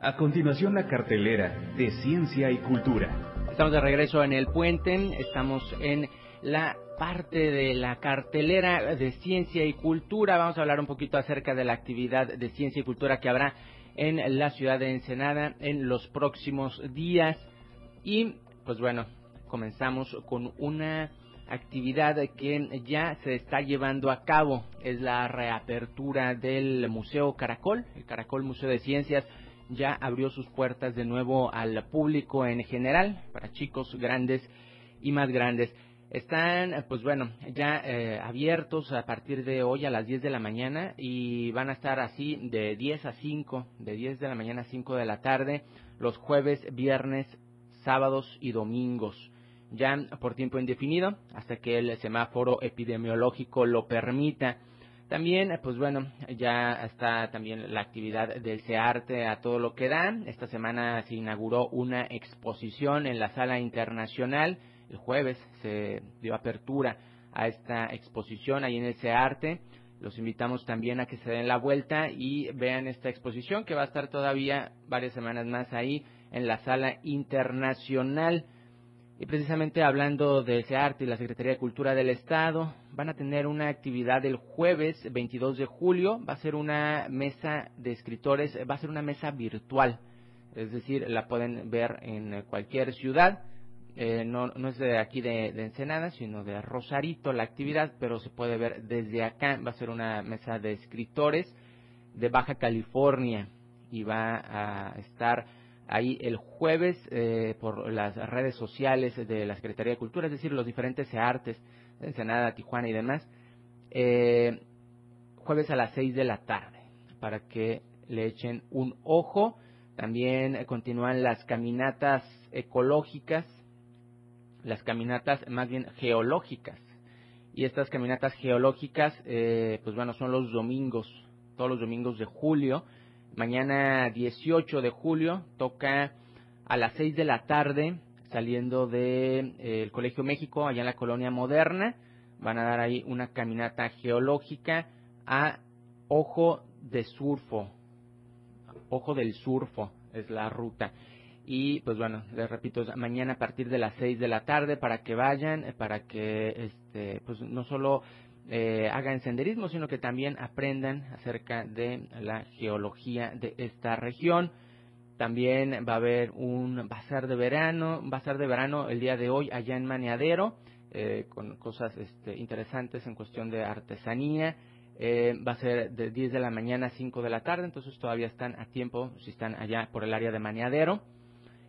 A continuación la cartelera de Ciencia y Cultura. Estamos de regreso en el puente, estamos en la parte de la cartelera de Ciencia y Cultura. Vamos a hablar un poquito acerca de la actividad de Ciencia y Cultura que habrá en la ciudad de Ensenada en los próximos días. Y pues bueno, comenzamos con una actividad que ya se está llevando a cabo. Es la reapertura del Museo Caracol, el Caracol Museo de Ciencias ya abrió sus puertas de nuevo al público en general, para chicos grandes y más grandes. Están, pues bueno, ya eh, abiertos a partir de hoy a las 10 de la mañana y van a estar así de 10 a 5, de 10 de la mañana a 5 de la tarde, los jueves, viernes, sábados y domingos. Ya por tiempo indefinido, hasta que el semáforo epidemiológico lo permita. También, pues bueno, ya está también la actividad del CEARTE a todo lo que da. Esta semana se inauguró una exposición en la sala internacional. El jueves se dio apertura a esta exposición ahí en el CEARTE. Los invitamos también a que se den la vuelta y vean esta exposición que va a estar todavía varias semanas más ahí en la sala internacional. Y precisamente hablando de ese arte y la Secretaría de Cultura del Estado, van a tener una actividad el jueves 22 de julio, va a ser una mesa de escritores, va a ser una mesa virtual, es decir, la pueden ver en cualquier ciudad, eh, no, no es de aquí de, de, Ensenada, sino de Rosarito la actividad, pero se puede ver desde acá, va a ser una mesa de escritores de Baja California y va a estar ahí el jueves eh, por las redes sociales de la Secretaría de Cultura, es decir, los diferentes artes de Ensenada, Tijuana y demás, eh, jueves a las 6 de la tarde, para que le echen un ojo. También continúan las caminatas ecológicas, las caminatas más bien geológicas. Y estas caminatas geológicas, eh, pues bueno, son los domingos, todos los domingos de julio, Mañana 18 de julio toca a las 6 de la tarde saliendo del de, eh, Colegio México, allá en la colonia moderna. Van a dar ahí una caminata geológica a Ojo de Surfo. Ojo del Surfo es la ruta. Y pues bueno, les repito, mañana a partir de las 6 de la tarde para que vayan, para que este, pues no solo eh, hagan senderismo, sino que también aprendan acerca de la geología de esta región. También va a haber un bazar de verano, un bazar de verano el día de hoy allá en Maneadero, eh, con cosas este, interesantes en cuestión de artesanía. Eh, va a ser de 10 de la mañana a 5 de la tarde, entonces todavía están a tiempo si están allá por el área de Maneadero.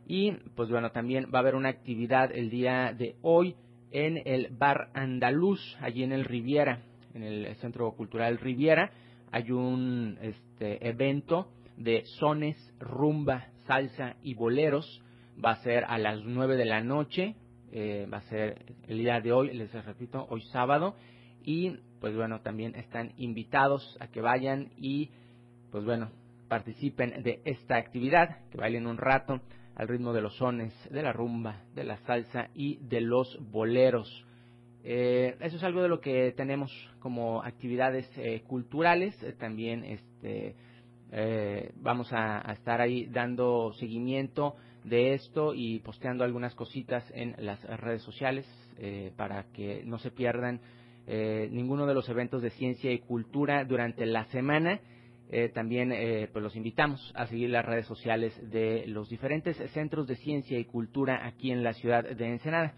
Y pues bueno, también va a haber una actividad el día de hoy en el Bar Andaluz, allí en el Riviera, en el Centro Cultural Riviera. Hay un este, evento de sones, rumba, salsa y boleros. Va a ser a las 9 de la noche, eh, va a ser el día de hoy, les repito, hoy sábado. Y pues bueno, también están invitados a que vayan y pues bueno, participen de esta actividad, que bailen un rato al ritmo de los sones, de la rumba, de la salsa y de los boleros. Eh, eso es algo de lo que tenemos como actividades eh, culturales. Eh, también este, vamos a, a, estar ahí dando seguimiento de esto y posteando algunas cositas en las redes sociales para que no se pierdan ninguno de los eventos de ciencia y cultura durante la semana. Eh, también eh, pues los invitamos a seguir las redes sociales de los diferentes centros de ciencia y cultura aquí en la ciudad de Ensenada.